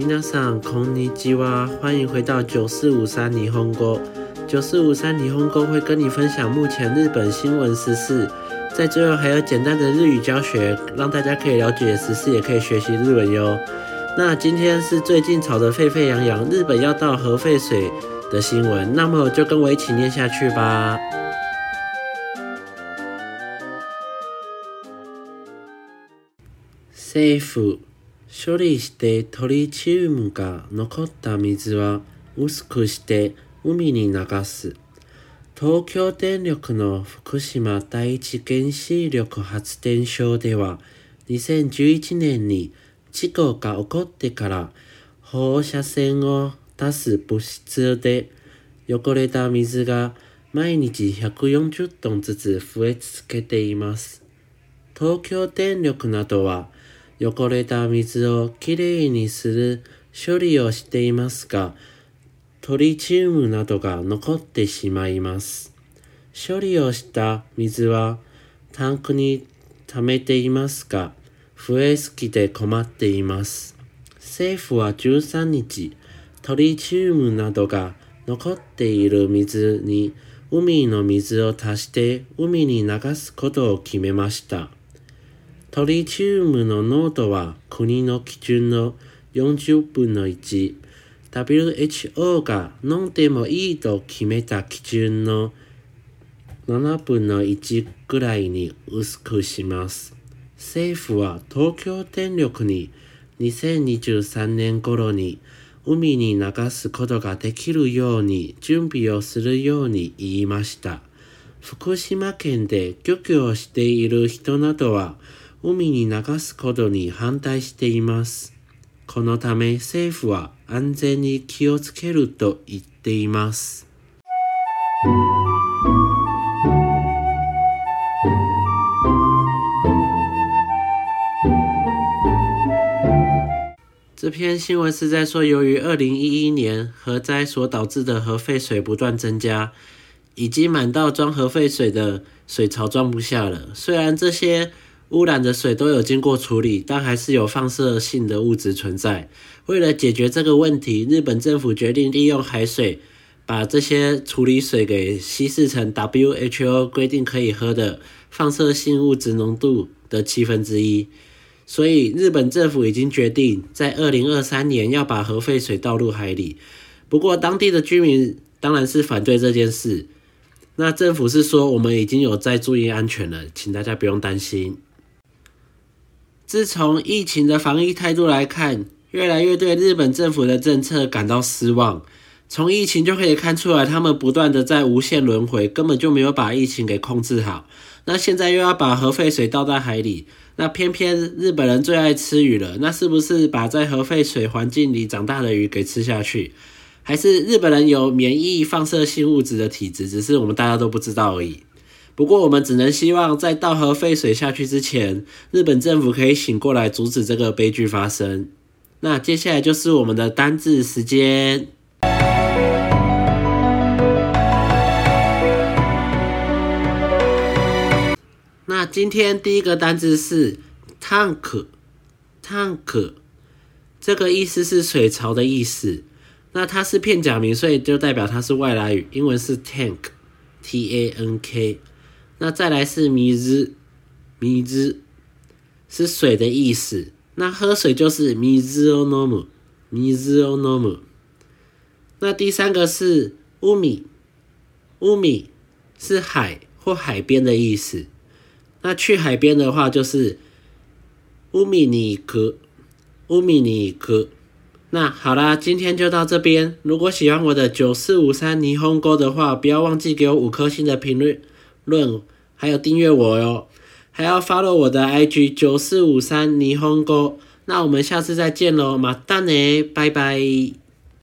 皆さんこんにちは，欢迎回到九四五三霓虹沟。九四五三霓虹沟会跟你分享目前日本新闻时事，在最后还有简单的日语教学，让大家可以了解时事，也可以学习日文哟。那今天是最近炒得沸沸扬扬，日本要到核废水的新闻，那么就跟我一起念下去吧。政府。処理してトリチウムが残った水は薄くして海に流す。東京電力の福島第一原子力発電所では2011年に事故が起こってから放射線を出す物質で汚れた水が毎日140トンずつ増え続けています。東京電力などは汚れた水をきれいにする処理をしていますが、トリチウムなどが残ってしまいます。処理をした水はタンクに溜めていますが、増えすぎて困っています。政府は13日、トリチウムなどが残っている水に海の水を足して海に流すことを決めました。トリチウムの濃度は国の基準の40分の1、WHO が飲んでもいいと決めた基準の7分の1くらいに薄くします。政府は東京電力に2023年頃に海に流すことができるように準備をするように言いました。福島県で漁業している人などは海に流すことに反対しています。このため政府は安全に気をつけると言っています。这篇新闻是在说，由于二零一一年核灾所导致的核废水不断增加，已经满到装核废水的水槽装不下了。虽然这些污染的水都有经过处理，但还是有放射性的物质存在。为了解决这个问题，日本政府决定利用海水把这些处理水给稀释成 WHO 规定可以喝的放射性物质浓度的七分之一。所以，日本政府已经决定在2023年要把核废水倒入海里。不过，当地的居民当然是反对这件事。那政府是说，我们已经有在注意安全了，请大家不用担心。自从疫情的防疫态度来看，越来越对日本政府的政策感到失望。从疫情就可以看出来，他们不断的在无限轮回，根本就没有把疫情给控制好。那现在又要把核废水倒在海里，那偏偏日本人最爱吃鱼了，那是不是把在核废水环境里长大的鱼给吃下去，还是日本人有免疫放射性物质的体质，只是我们大家都不知道而已？不过，我们只能希望在倒核废水下去之前，日本政府可以醒过来，阻止这个悲剧发生。那接下来就是我们的单字时间。那今天第一个单字是 tank，tank，这个意思是水槽的意思。那它是片假名，所以就代表它是外来语，英文是 tank，t a n k。那再来是 “mi”，“mi” 是水的意思。那喝水就是 “mi onomu”，“mi o n o 那第三个是 “umi”，“umi” 是海或海边的意思。那去海边的话就是 “umi 格，i 米 u m i 那好啦，今天就到这边。如果喜欢我的九四五三霓虹哥的话，不要忘记给我五颗星的评论论。还有订阅我哟，还要 follow 我的 IG 九四五三霓虹哥。那我们下次再见喽，马蛋呢，拜拜。